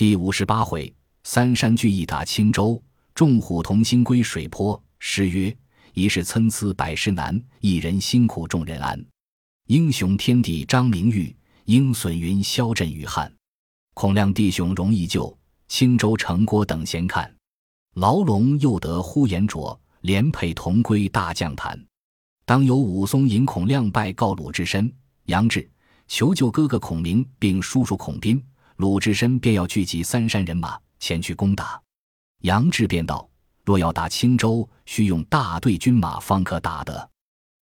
第五十八回，三山聚义打青州，众虎同心归水泊。诗曰：“一世参差百事难，一人辛苦众人安。英雄天地张明玉，鹰隼云霄震雨汉。孔亮弟兄容易救，青州城郭等闲看。牢笼又得呼延灼，连配同归大将坛。当有武松引孔亮拜告鲁智深、杨志，求救哥哥孔明，并叔叔孔斌。鲁智深便要聚集三山人马前去攻打。杨志便道。若要打青州，需用大队军马方可打得。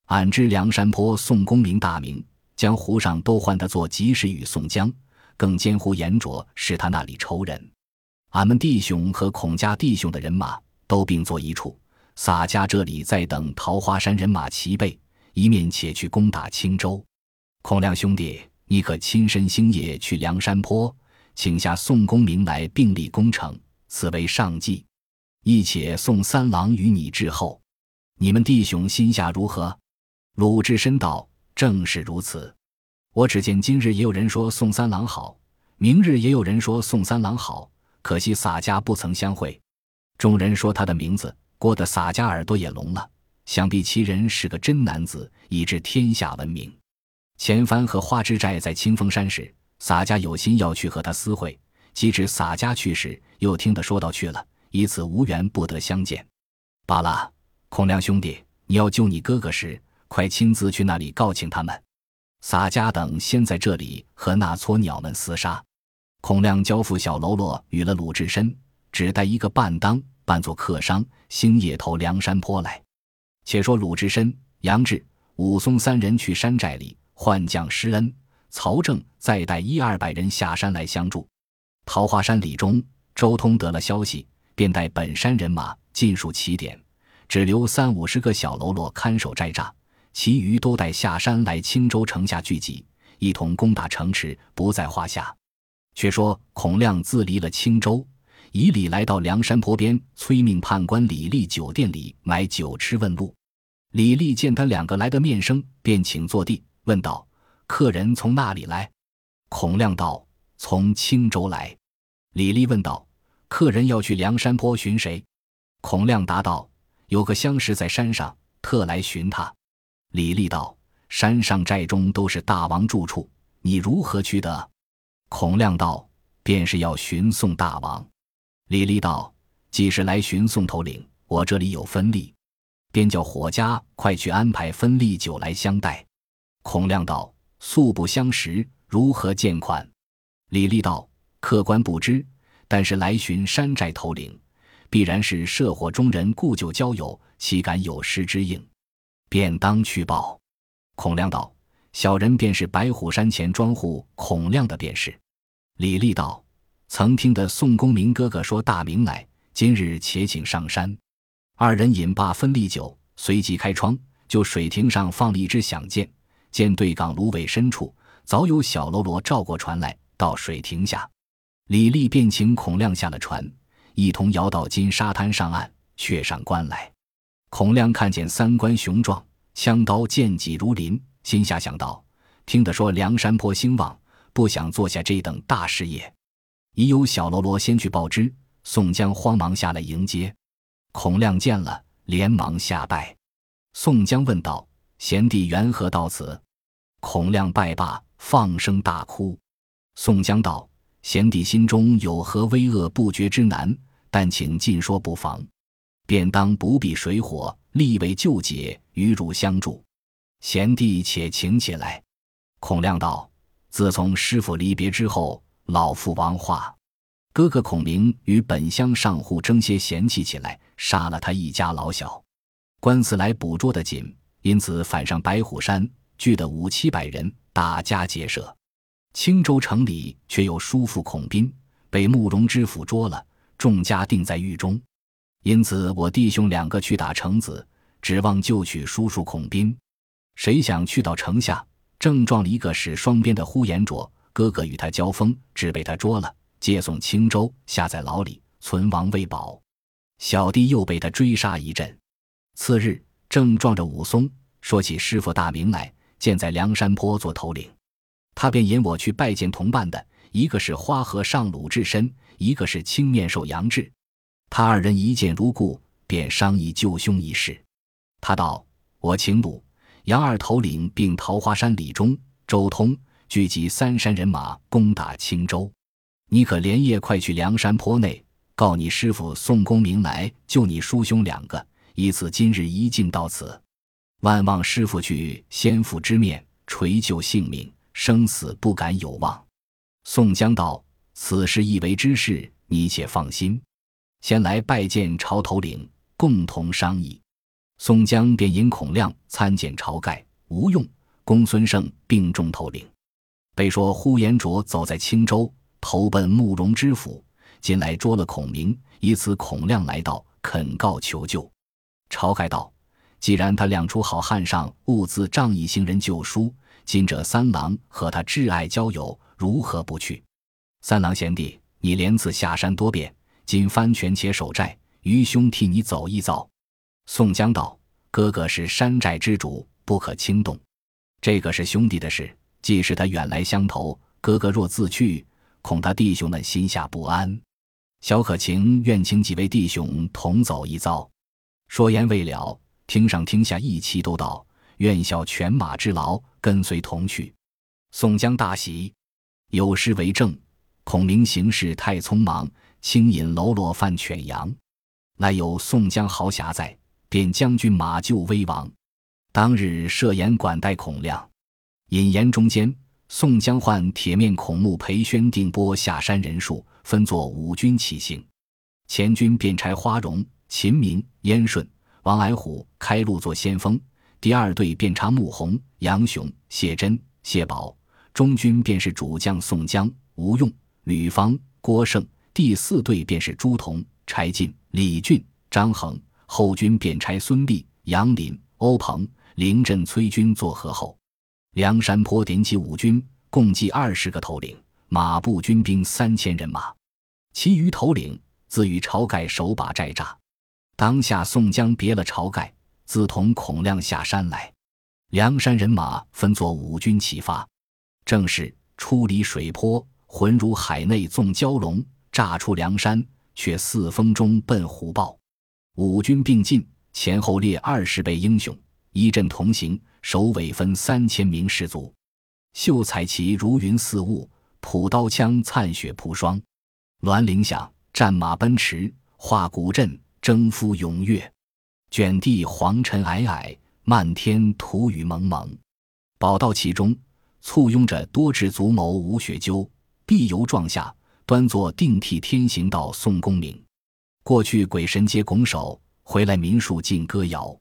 俺知梁山坡宋公明大名，江湖上都唤他做及时雨宋江，更兼呼严卓是他那里仇人。俺们弟兄和孔家弟兄的人马都并作一处，洒家这里在等桃花山人马齐备，一面且去攻打青州。孔亮兄弟，你可亲身星夜去梁山坡，请下宋公明来并立攻城，此为上计。亦且送三郎与你致后，你们弟兄心下如何？鲁智深道：“正是如此。我只见今日也有人说宋三郎好，明日也有人说宋三郎好，可惜洒家不曾相会。众人说他的名字，郭的洒家耳朵也聋了。想必其人是个真男子，以致天下闻名。前番和花之寨在清风山时，洒家有心要去和他私会，即使洒家去时，又听得说道去了。”以此无缘不得相见，罢了。孔亮兄弟，你要救你哥哥时，快亲自去那里告请他们。洒家等先在这里和那撮鸟们厮杀。孔亮交付小喽啰与了鲁智深，只带一个伴当，扮作客商，星夜投梁山坡来。且说鲁智深、杨志、武松三人去山寨里换将施恩，曹正再带一二百人下山来相助。桃花山李中，周通得了消息。便带本山人马尽数起点，只留三五十个小喽啰看守寨栅，其余都带下山来青州城下聚集，一同攻打城池，不在话下。却说孔亮自离了青州，以礼来到梁山坡边，催命判官李立酒店里买酒吃问路。李立见他两个来的面生，便请坐地，问道：“客人从哪里来？”孔亮道：“从青州来。”李立问道。客人要去梁山坡寻谁？孔亮答道：“有个相识在山上，特来寻他。”李立道：“山上寨中都是大王住处，你如何去得？”孔亮道：“便是要寻送大王。”李立道：“既是来寻送头领，我这里有分例，便叫伙家快去安排分例酒来相待。”孔亮道：“素不相识，如何见款？”李立道：“客官不知。”但是来寻山寨头领，必然是社火中人，故旧交友，岂敢有失之应？便当去报。孔亮道：“小人便是白虎山前庄户孔亮的便是。”李立道：“曾听得宋公明哥哥说大名来，今日且请上山。”二人饮罢分利酒，随即开窗，就水亭上放了一支响箭。见对港芦苇深处，早有小喽啰照过船来，到水亭下。李立便请孔亮下了船，一同摇到金沙滩上岸，却上关来。孔亮看见三关雄壮，枪刀剑戟如林，心下想到：听得说梁山坡兴旺，不想做下这等大事业。已有小喽啰先去报知，宋江慌忙下来迎接。孔亮见了，连忙下拜。宋江问道：“贤弟缘何到此？”孔亮拜罢，放声大哭。宋江道。贤弟心中有何危恶不决之难？但请尽说不妨，便当不避水火，立为救解，与汝相助。贤弟且请起来。孔亮道：“自从师傅离别之后，老父亡化，哥哥孔明与本乡上户争些嫌弃起来，杀了他一家老小。官司来捕捉的紧，因此反上白虎山，聚得五七百人，打家劫舍。”青州城里却有叔父孔斌被慕容知府捉了，众家定在狱中，因此我弟兄两个去打城子，指望救取叔叔孔斌。谁想去到城下，正撞了一个使双鞭的呼延灼，哥哥与他交锋，只被他捉了，借送青州，下在牢里，存亡未保。小弟又被他追杀一阵，次日正撞着武松，说起师傅大名来，见在梁山坡做头领。他便引我去拜见同伴的，一个是花和尚鲁智深，一个是青面兽杨志。他二人一见如故，便商议救兄一事。他道：“我请鲁、杨二头领并桃花山李忠、周通聚集三山人马攻打青州，你可连夜快去梁山坡内，告你师傅宋公明来救你叔兄两个，以此今日一尽到此。万望师傅去先父之面垂救性命，生死不敢有望。”宋江道：“此事一为之事，你且放心。”先来拜见朝头领，共同商议。宋江便引孔亮参见晁盖、吴用、公孙胜并众头领。被说呼延灼走在青州，投奔慕容知府，近来捉了孔明，以此孔亮来到，恳告求救。晁盖道：“既然他亮出好汉上兀自仗义行人救书，今者三郎和他挚爱交友，如何不去？三郎贤弟，你连次下山多变。”今番权且守寨，余兄替你走一遭。宋江道：“哥哥是山寨之主，不可轻动。这个是兄弟的事，既是他远来相投，哥哥若自去，恐他弟兄们心下不安。小可情愿请几位弟兄同走一遭。”说言未了，厅上厅下一齐都道：“愿效犬马之劳，跟随同去。”宋江大喜，有诗为证：“孔明行事太匆忙。”轻饮喽啰犯犬羊，乃有宋江豪侠在，便将军马厩威王。当日设宴管待孔亮，引言中间，宋江唤铁面孔目裴宣定拨下山人数，分作五军起行。前军便差花荣、秦明、燕顺、王矮虎开路做先锋；第二队便差穆弘、杨雄、谢真、谢宝；中军便是主将宋江、吴用、吕方、郭盛。第四队便是朱仝、柴进、李俊、张衡，后军便差孙立、杨林、欧鹏、凌阵、崔军做合后。梁山坡点起五军，共计二十个头领，马步军兵三千人马，其余头领自与晁盖守把寨栅。当下宋江别了晁盖，自同孔亮下山来。梁山人马分作五军齐发，正是出离水坡，浑如海内纵蛟龙。炸出梁山，却四风中奔虎豹。五军并进，前后列二十倍英雄，一阵同行。首尾分三千名士卒，秀彩旗如云似雾，朴刀枪灿雪铺霜。銮铃响，战马奔驰，画鼓阵，征夫踊跃。卷地黄尘皑皑，漫天土雨蒙蒙。宝道其中，簇拥着多智足谋吴学究，必由状下。端坐定替天行道宋公明，过去鬼神皆拱手，回来民庶尽歌谣。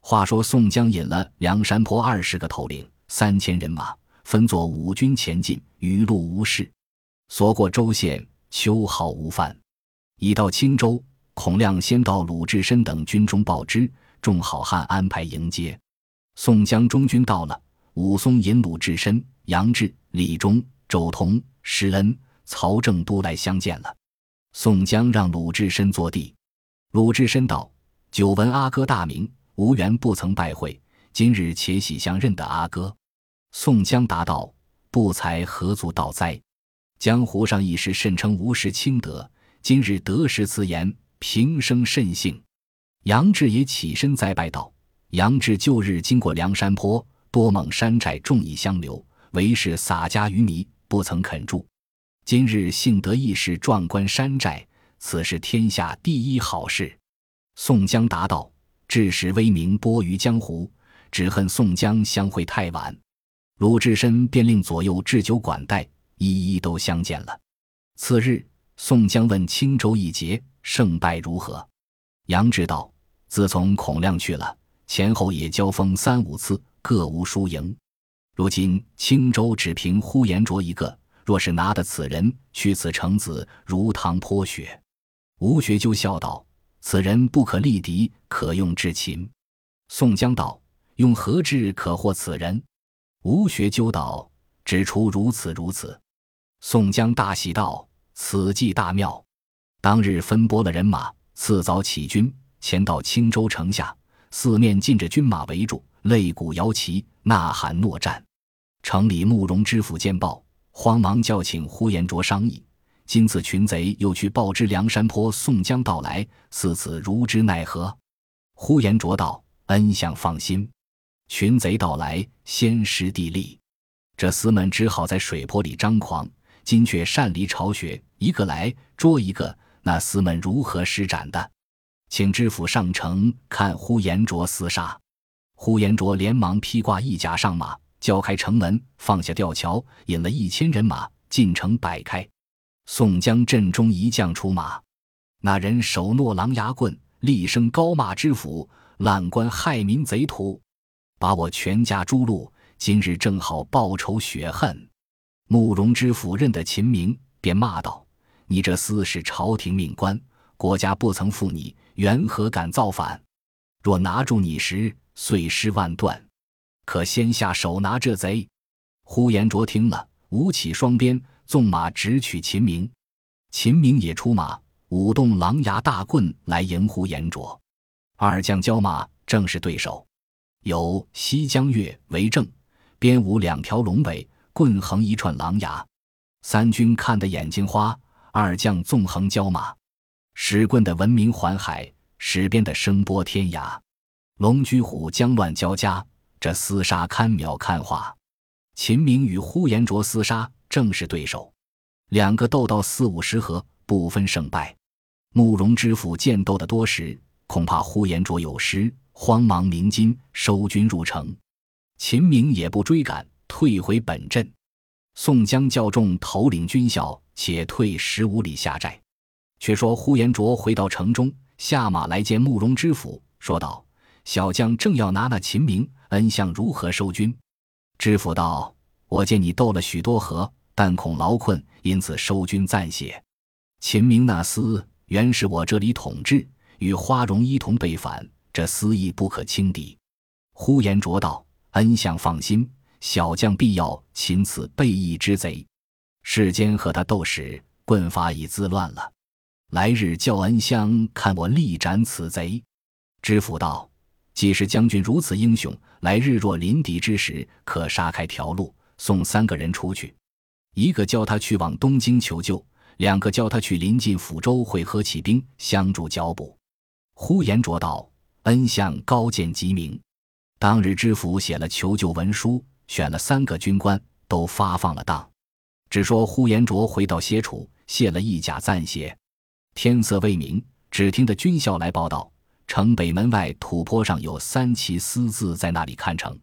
话说宋江引了梁山泊二十个头领，三千人马，分作五军前进，余路无事。所过州县，秋毫无犯。已到青州，孔亮先到鲁智深等军中报知，众好汉安排迎接。宋江中军到了，武松引鲁智深、杨志、李忠、周通、施恩。曹正都来相见了，宋江让鲁智深坐地。鲁智深道：“久闻阿哥大名，无缘不曾拜会，今日且喜相认得阿哥。”宋江答道：“不才何足道哉？江湖上一时甚称无实轻德，今日得时此言，平生甚幸。”杨志也起身再拜道：“杨志旧日经过梁山坡，多蒙山寨众义相留，为是洒家于迷，不曾肯住。”今日幸得一时壮观山寨，此是天下第一好事。宋江答道：“致使威名播于江湖，只恨宋江相会太晚。”鲁智深便令左右置酒管待，一一都相见了。次日，宋江问青州一节胜败如何？杨志道：“自从孔亮去了，前后也交锋三五次，各无输赢。如今青州只凭呼延灼一个。”若是拿得此人去此成子，如汤泼雪。吴学究笑道：“此人不可力敌，可用至擒。”宋江道：“用何智可获此人？”吴学究道：“只出如此如此。”宋江大喜道：“此计大妙！”当日分拨了人马，次早起军，前到青州城下，四面尽着军马围住，擂鼓摇旗，呐喊诺战。城里慕容知府见报。慌忙叫请呼延灼商议，今次群贼又去报知梁山坡宋江到来，似此如之奈何？”呼延灼道：“恩相放心，群贼到来，先失地利，这厮们只好在水泊里张狂。今却擅离巢穴，一个来捉一个，那厮们如何施展的？请知府上城看呼延灼厮杀。”呼延灼连忙披挂一甲上马，叫开城门，放下吊桥，引了一千人马进城摆开。宋江阵中一将出马，那人手诺狼牙棍。厉声高骂知府滥官害民贼徒，把我全家诛戮。今日正好报仇雪恨。慕容知府认得秦明，便骂道：“你这厮是朝廷命官，国家不曾负你，缘何敢造反？若拿住你时，碎尸万段。可先下手拿这贼。”呼延灼听了，舞起双鞭，纵马直取秦明。秦明也出马。舞动狼牙大棍来迎呼延灼，二将交马正是对手。有西江月为证，鞭舞两条龙尾，棍横一串狼牙。三军看得眼睛花。二将纵横交马，使棍的闻名环海，使鞭的声波天涯。龙驹虎将乱交加，这厮杀堪秒看花。秦明与呼延灼厮杀正是对手，两个斗到四五十合，不分胜败。慕容知府见斗得多时，恐怕呼延灼有失，慌忙鸣金收军入城。秦明也不追赶，退回本镇。宋江叫众头领军校，且退十五里下寨。却说呼延灼回到城中，下马来见慕容知府，说道：“小将正要拿那秦明，恩相如何收军？”知府道：“我见你斗了许多合，但恐劳困，因此收军暂歇。秦明那厮。”原是我这里统治，与花荣一同被反，这私意不可轻敌。呼延灼道：“恩相放心，小将必要擒此背义之贼。世间和他斗时，棍法已自乱了。来日叫恩相看我力斩此贼。”知府道：“既是将军如此英雄，来日若临敌之时，可杀开条路，送三个人出去，一个叫他去往东京求救。”两个叫他去临近抚州会合起兵相助剿捕。呼延灼道：“恩相高见极明。”当日知府写了求救文书，选了三个军官，都发放了当。只说呼延灼回到歇处，卸了一甲暂歇。天色未明，只听得军校来报道：城北门外土坡上有三骑私自在那里看城，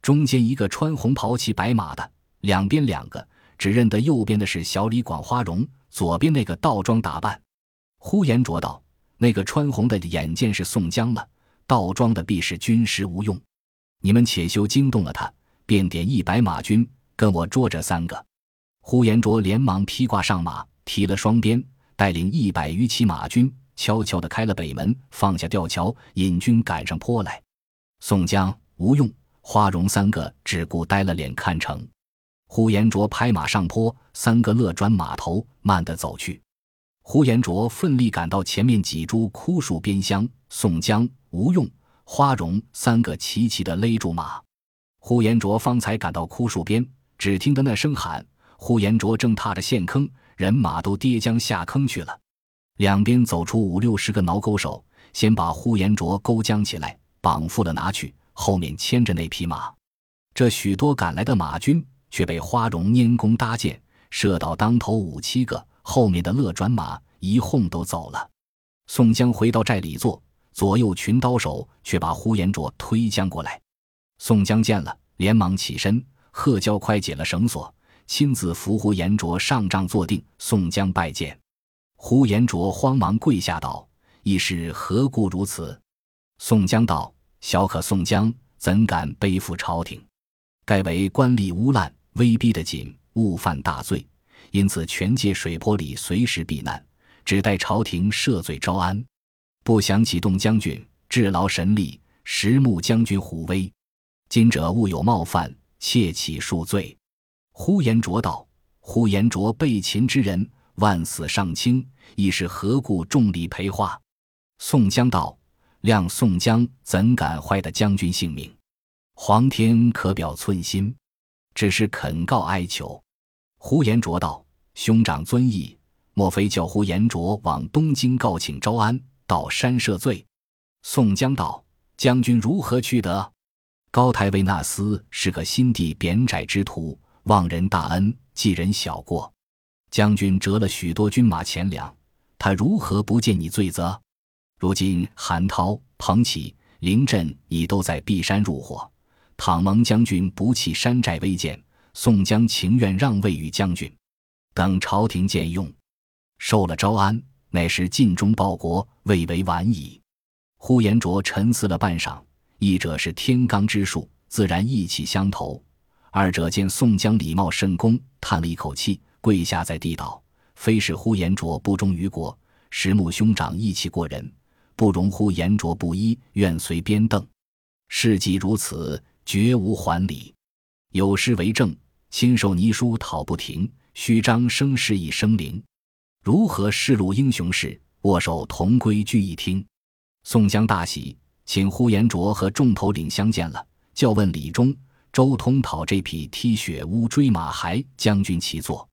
中间一个穿红袍骑白马的，两边两个，只认得右边的是小李广花荣。左边那个倒装打扮，呼延灼道：“那个穿红的眼见是宋江了，倒装的必是军师吴用。你们且休惊动了他，便点一百马军跟我捉这三个。”呼延灼连忙披挂上马，提了双鞭，带领一百余骑马军，悄悄地开了北门，放下吊桥，引军赶上坡来。宋江、吴用、花荣三个只顾呆了脸看城。呼延灼拍马上坡，三个勒转马头，慢地走去。呼延灼奋力赶到前面几株枯树边厢，宋江、吴用、花荣三个齐齐地勒住马。呼延灼方才赶到枯树边，只听得那声喊，呼延灼正踏着陷坑，人马都跌将下坑去了。两边走出五六十个挠钩手，先把呼延灼勾将起来，绑缚了拿去，后面牵着那匹马。这许多赶来的马军。却被花荣拈弓搭箭，射倒当头五七个，后面的勒转马一哄都走了。宋江回到寨里坐，左右群刀手却把呼延灼推将过来。宋江见了，连忙起身，喝叫快解了绳索，亲自扶呼延灼上帐坐定。宋江拜见，呼延灼慌忙跪下道：“义士何故如此？”宋江道：“小可宋江，怎敢背负朝廷？盖为官吏污滥。”威逼得紧，误犯大罪，因此全借水泊里随时避难，只待朝廷赦罪招安。不想启动将军，治劳神力，实慕将军虎威。今者误有冒犯，切起恕罪。呼延灼道：“呼延灼被擒之人，万死尚轻，亦是何故重礼陪化？”宋江道：“谅宋江怎敢坏的将军性命？皇天可表寸心。”只是恳告哀求，呼延灼道：“兄长尊意，莫非叫呼延灼往东京告请招安，到山赦罪？宋江道：“将军如何去得？”高台维纳斯是个心地扁窄之徒，忘人大恩，记人小过。将军折了许多军马钱粮，他如何不见你罪责？如今韩涛、彭起、凌振已都在碧山入伙，倘蒙将军不弃山寨威厳，宋江情愿让位于将军，等朝廷见用，受了招安，乃是尽忠报国，未为晚矣。呼延灼沉思了半晌。一者是天罡之术，自然意气相投；二者见宋江礼貌甚恭，叹了一口气，跪下在地道：“非是呼延灼不忠于国，实木兄长义气过人，不容呼延灼不依，愿随边邓。事既如此，绝无还礼。有诗为证：亲手泥书讨不停，虚张声势一声灵。如何示露英雄事？握手同归聚一厅。”宋江大喜。请呼延灼和众头领相见了，叫问李忠、周通讨这匹踢雪乌追马孩将军其坐。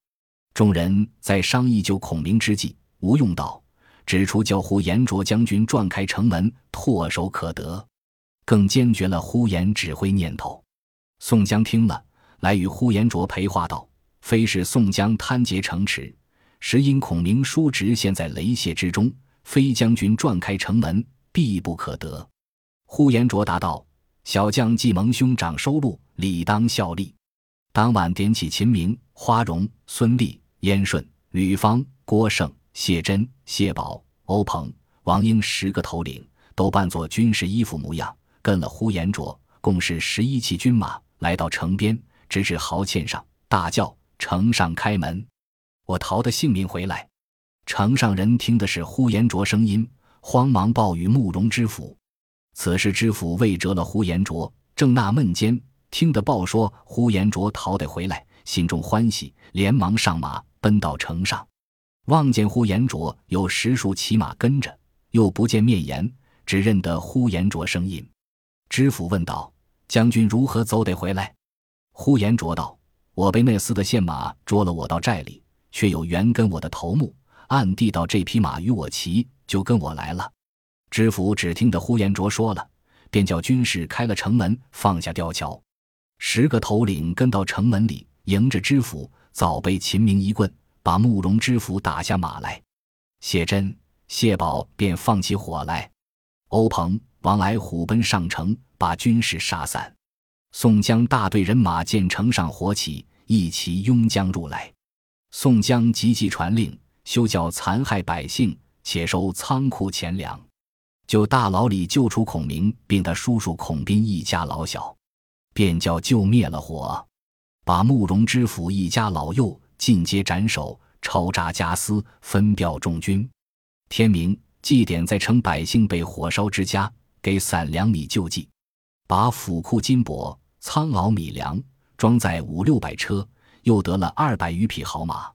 众人在商议救孔明之际，吴用道：“指出叫呼延灼将军转开城门，唾手可得。”更坚决了呼延指挥念头。宋江听了，来与呼延灼陪话道：“非是宋江贪劫城池，实因孔明叔侄陷在雷泄之中，非将军转开城门，必不可得。”呼延灼答道：“小将既蒙兄长收录，理当效力。”当晚点起秦明、花荣、孙立、燕顺、吕方、郭盛、谢珍、谢宝、欧鹏、王英十个头领，都扮作军事衣服模样，跟了呼延灼，共是十一骑军马，来到城边，直至壕堑上，大叫：“城上开门！我逃的性命回来！”城上人听的是呼延灼声音，慌忙报与慕容知府。此时知府未折了呼延灼，正纳闷间，听得报说呼延灼逃得回来，心中欢喜，连忙上马奔到城上，望见呼延灼有十数骑马跟着，又不见面颜，只认得呼延灼声音。知府问道：“将军如何走得回来？”呼延灼道：“我被那厮的县马捉了，我到寨里，却有缘跟我的头目，暗地到这匹马与我骑，就跟我来了。”知府只听得呼延灼说了，便叫军士开了城门，放下吊桥。十个头领跟到城门里，迎着知府，早被秦明一棍把慕容知府打下马来。谢珍、谢宝便放起火来。欧鹏、王来虎奔上城，把军士杀散。宋江大队人马见城上火起，一齐拥将入来。宋江急急传令，休教残害百姓，且收仓库钱粮。就大牢里救出孔明，并他叔叔孔斌一家老小，便叫救灭了火，把慕容知府一家老幼尽皆斩首，抄扎家私，分表众军。天明，祭典在城百姓被火烧之家，给散粮米救济，把府库金帛、仓廒米粮装在五六百车，又得了二百余匹好马，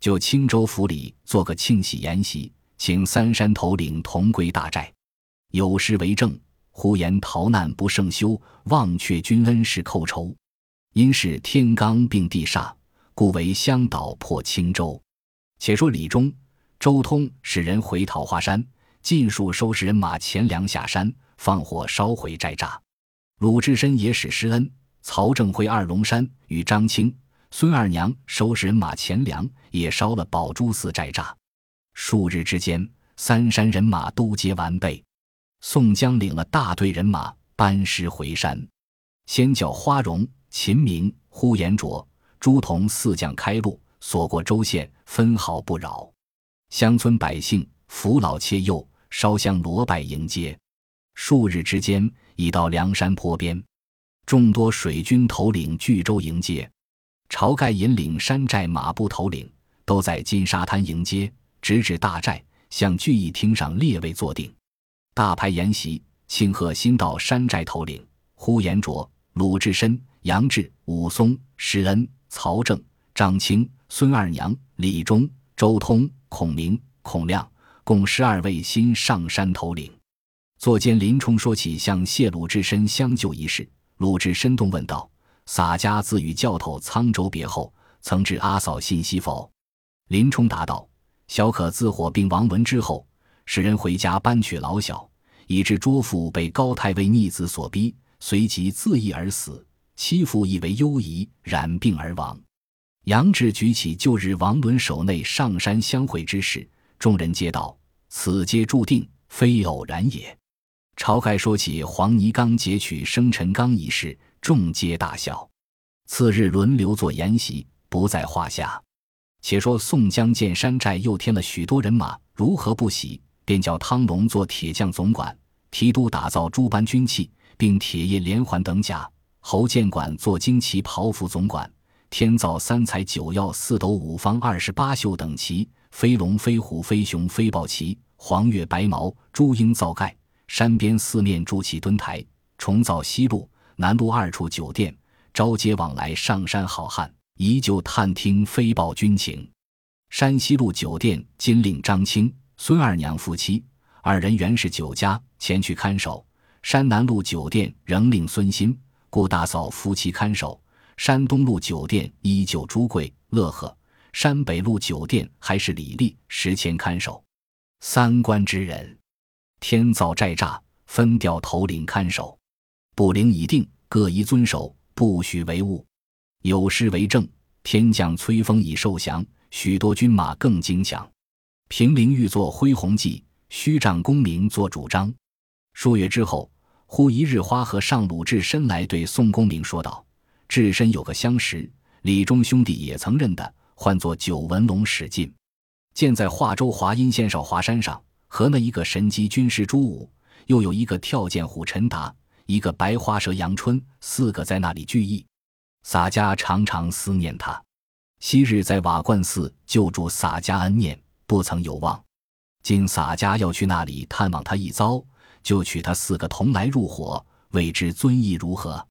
就青州府里做个庆喜筵席，请三山头领同归大寨。有诗为证：呼延逃难不胜羞，忘却君恩是寇仇。因是天罡并地煞，故为香岛破青州。且说李忠、周通使人回桃花山，尽数收拾人马钱粮下山，放火烧毁寨栅。鲁智深也使施恩，曹正回二龙山与张青、孙二娘收拾人马钱粮，也烧了宝珠寺寨栅。数日之间，三山人马都皆完备。宋江领了大队人马班师回山，先叫花荣、秦明、呼延灼、朱仝四将开路，所过州县，分毫不扰。乡村百姓扶老切幼，烧香罗拜迎接。数日之间，已到梁山坡边，众多水军头领聚州迎接。晁盖引领山寨马步头领都在金沙滩迎接，直至大寨，向聚义厅上列位坐定。大排筵席，庆贺新到山寨头领呼延灼、鲁智深、杨志、武松、施恩、曹正、张青、孙二娘、李忠、周通、孔明、孔亮，共十二位新上山头领。座间，林冲说起向谢鲁智深相救一事。鲁智深动问道：“洒家自与教头沧州别后，曾知阿嫂信息否？”林冲答道：“小可自火并王文之后，使人回家搬娶老小，以致卓父被高太尉逆子所逼，随即自缢而死。妻父亦为忧疑，染病而亡。杨志举起旧日王伦手内上山相会之事，众人皆道：“此皆注定，非偶然也。”晁盖说起黄泥冈劫取生辰纲一事，众皆大笑。次日轮流做筵席，不在话下。且说宋江见山寨又添了许多人马，如何不喜？便叫汤龙做铁匠总管，提督打造诸般军器，并铁叶连环等甲。侯建管做旌旗袍服总管，天造三彩九曜四斗五方二十八宿等旗，飞龙飞虎飞熊飞豹旗，黄月白毛朱鹰造盖，山边四面筑起墩台，重造西路南路二处酒店，招接往来上山好汉，依旧探听飞豹军情。山西路酒店今令张青、孙二娘夫妻二人原是酒家，前去看守；山南路酒店仍令孙新。顾大嫂夫妻看守，山东路酒店依旧朱贵、乐呵；山北路酒店还是李丽、石谦看守。三关之人，天造寨栅，分调头领看守。布令已定，各宜遵守，不许违误。有诗为证：天降催风已受降，许多军马更精强。平陵欲作恢弘计，虚仗功名做主张。数月之后。忽一日，花和尚鲁智深来对宋公明说道：“智深有个相识，李忠兄弟也曾认得，唤作九纹龙史进，建在华州华阴县少华山上。和那一个神机军师朱武，又有一个跳涧虎陈达，一个白花蛇杨春，四个在那里聚义。洒家常常思念他，昔日在瓦罐寺救助洒家恩念，不曾有望。今洒家要去那里探望他一遭。”就取他四个同来入伙，未知尊意如何？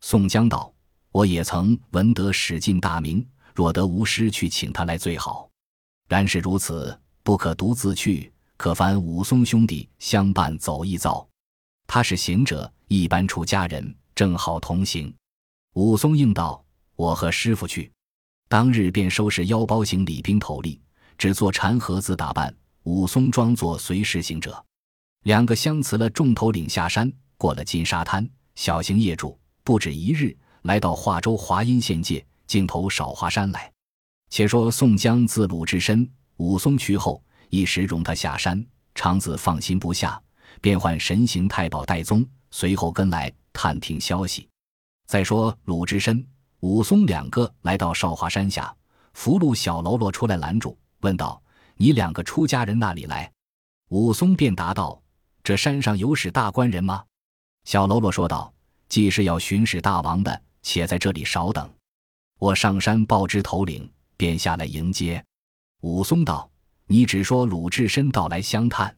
宋江道：“我也曾闻得史进大名，若得无师去请他来最好。然是如此，不可独自去，可烦武松兄弟相伴走一遭。他是行者，一般出家人，正好同行。”武松应道：“我和师傅去。”当日便收拾腰包行李兵头笠，只做禅盒子打扮。武松装作随侍行者。两个相辞了众头领下山，过了金沙滩，小行夜住，不止一日，来到华州华阴县界，径投少华山来。且说宋江自鲁智深、武松去后，一时容他下山，长子放心不下，便唤神行太保戴宗随后跟来探听消息。再说鲁智深、武松两个来到少华山下，福禄小喽啰出来拦住，问道：“你两个出家人那里来？”武松便答道。这山上有使大官人吗？小喽啰说道：“既是要巡视大王的，且在这里少等。我上山报知头领，便下来迎接。”武松道：“你只说鲁智深到来相探。”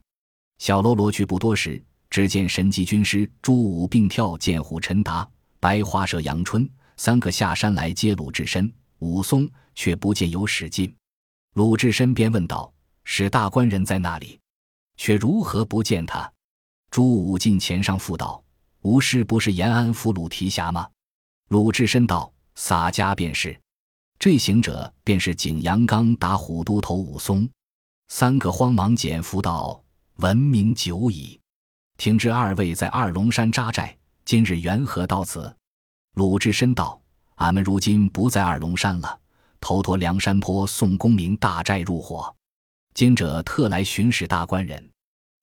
小喽啰去不多时，只见神机军师朱武并跳剑虎陈达、白花蛇杨春三个下山来接鲁智深。武松却不见有使进，鲁智深便问道：“使大官人在那里？却如何不见他？”朱武进前上复道：“吴师不是延安府鲁提辖吗？”鲁智深道：“洒家便是。”这行者便是景阳冈打虎都头武松。三个慌忙减服道：“闻名久矣，听知二位在二龙山扎寨，今日缘何到此？”鲁智深道：“俺们如今不在二龙山了，头托梁山坡宋公明大寨入伙，今者特来巡视大官人。”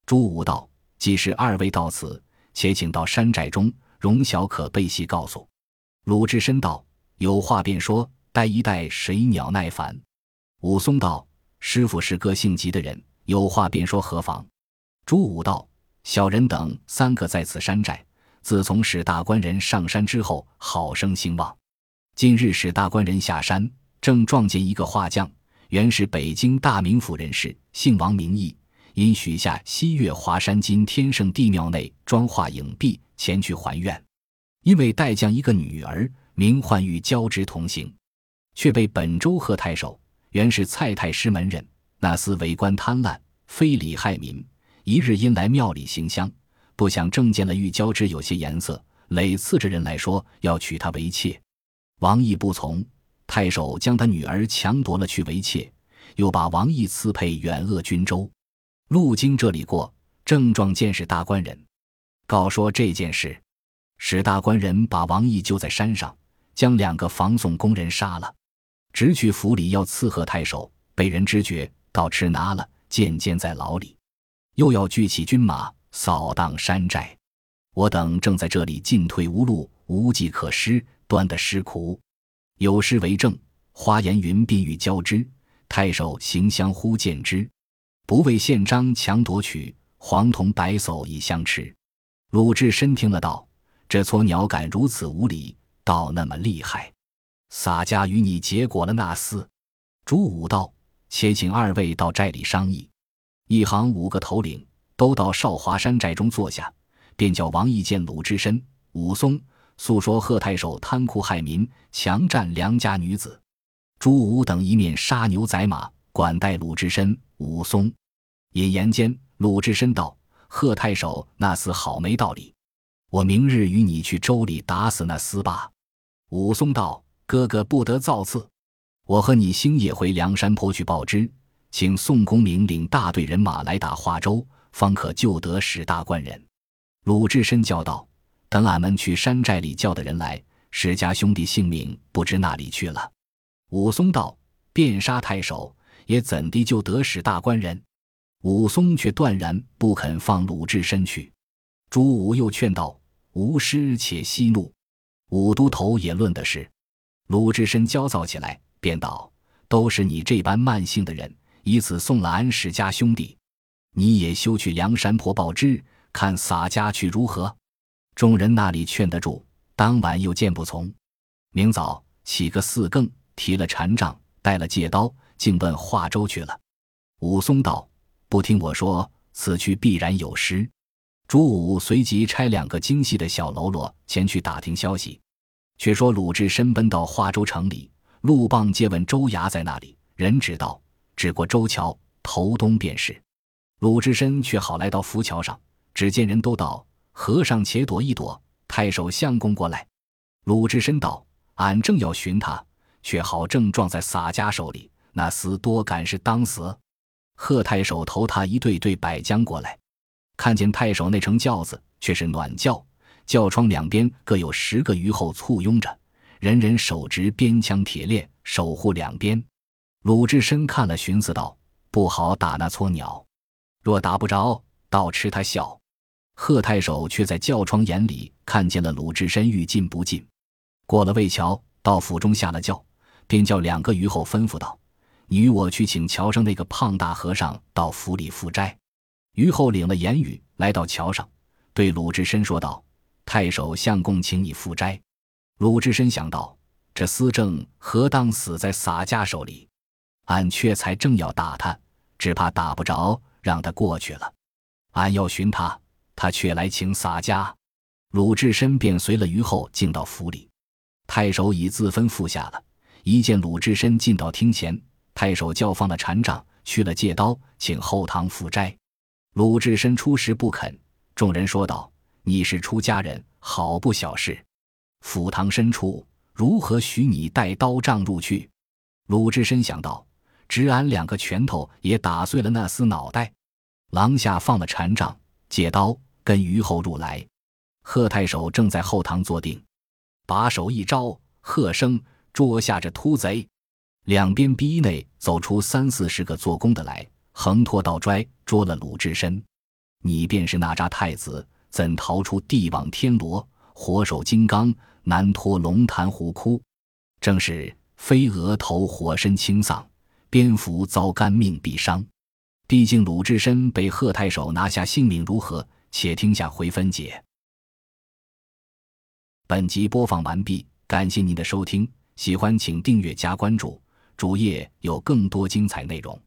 朱武道。既是二位到此，且请到山寨中，容小可背细告诉。鲁智深道：“有话便说，待一待，水鸟耐烦。”武松道：“师傅是个性急的人，有话便说，何妨？”朱武道：“小人等三个在此山寨，自从使大官人上山之后，好生兴旺。近日使大官人下山，正撞见一个画匠，原是北京大名府人士，姓王名义。”因许下西岳华山金天圣地庙内装画影壁，前去还愿。因为待将一个女儿，名唤玉，交织同行，却被本州贺太守，原是蔡太师门人，那厮为官贪婪，非礼害民。一日因来庙里行香，不想正见了玉交织有些颜色，累刺着人来说要娶她为妾。王毅不从，太守将他女儿强夺了去为妾。又把王毅赐配远鄂军州。路经这里过，正撞见史大官人，告说这件事。使大官人把王毅救在山上，将两个防送工人杀了，直去府里要刺贺太守，被人知觉，倒吃拿了，渐渐在牢里。又要聚起军马，扫荡山寨。我等正在这里进退无路，无计可施，端的失苦。有诗为证：花颜云鬓欲交织，太守行相忽见之。不为宪章强夺取，黄铜白叟以相持。鲁智深听了道：“这撮鸟敢如此无礼，倒那么厉害。洒家与你结果了那厮。”朱武道：“且请二位到寨里商议。”一行五个头领都到少华山寨中坐下。便叫王义见鲁智深、武松，诉说贺太守贪酷害民、强占良家女子。朱武等一面杀牛宰马，管待鲁智深、武松。引言间，鲁智深道：“贺太守那厮好没道理，我明日与你去州里打死那厮吧。”武松道：“哥哥不得造次，我和你星夜回梁山坡去报知，请宋公明领大队人马来打华州，方可救得史大官人。”鲁智深叫道：“等俺们去山寨里叫的人来，史家兄弟性命不知哪里去了。”武松道：“便杀太守，也怎地就得史大官人？”武松却断然不肯放鲁智深去。朱武又劝道：“无师且息怒。”武都头也论的是。鲁智深焦躁起来，便道：“都是你这般慢性的人，以此送了俺史家兄弟，你也休去梁山坡报知。”看洒家去如何？众人那里劝得住？当晚又见不从。明早起个四更，提了禅杖，带了戒刀，竟奔华州去了。武松道：“不听我说，此去必然有失。”朱武随即差两个精细的小喽啰前去打听消息。却说鲁智深奔到华州城里，路傍借问州衙在那里，人指道：“只过州桥头东便是。”鲁智深却好来到浮桥上。只见人都道：“和尚且躲一躲，太守相公过来。”鲁智深道：“俺正要寻他，却好正撞在洒家手里。那厮多敢是当死。”贺太守头他一对对摆将过来，看见太守那乘轿子却是暖轿，轿窗两边各有十个虞后簇拥着，人人手执边枪铁链守护两边。鲁智深看了，寻思道：“不好打那撮鸟，若打不着，倒吃他笑。”贺太守却在轿窗眼里看见了鲁智深欲进不进，过了渭桥，到府中下了轿，便叫两个虞后吩咐道：“你与我去请桥上那个胖大和尚到府里赴斋。”虞后领了言语，来到桥上，对鲁智深说道：“太守相公请你赴斋。”鲁智深想到，这司正何当死在洒家手里？俺却才正要打他，只怕打不着，让他过去了。俺要寻他。他却来请洒家，鲁智深便随了虞后进到府里。太守已自吩咐下了，一见鲁智深进到厅前，太守叫放了禅杖，去了借刀，请后堂赴斋。鲁智深初时不肯，众人说道：“你是出家人，好不小事。府堂深处，如何许你带刀杖入去？”鲁智深想到，只俺两个拳头也打碎了那厮脑袋。廊下放了禅杖。借刀跟虞后入来，贺太守正在后堂坐定，把手一招，喝声：“捉下这秃贼！”两边逼内走出三四十个做工的来，横拖倒拽，捉了鲁智深。你便是那吒太子，怎逃出地网天罗？火手金刚难脱龙潭虎窟。正是飞蛾投火身轻丧，蝙蝠遭肝命必伤。毕竟鲁智深被贺太守拿下性命如何？且听下回分解。本集播放完毕，感谢您的收听，喜欢请订阅加关注，主页有更多精彩内容。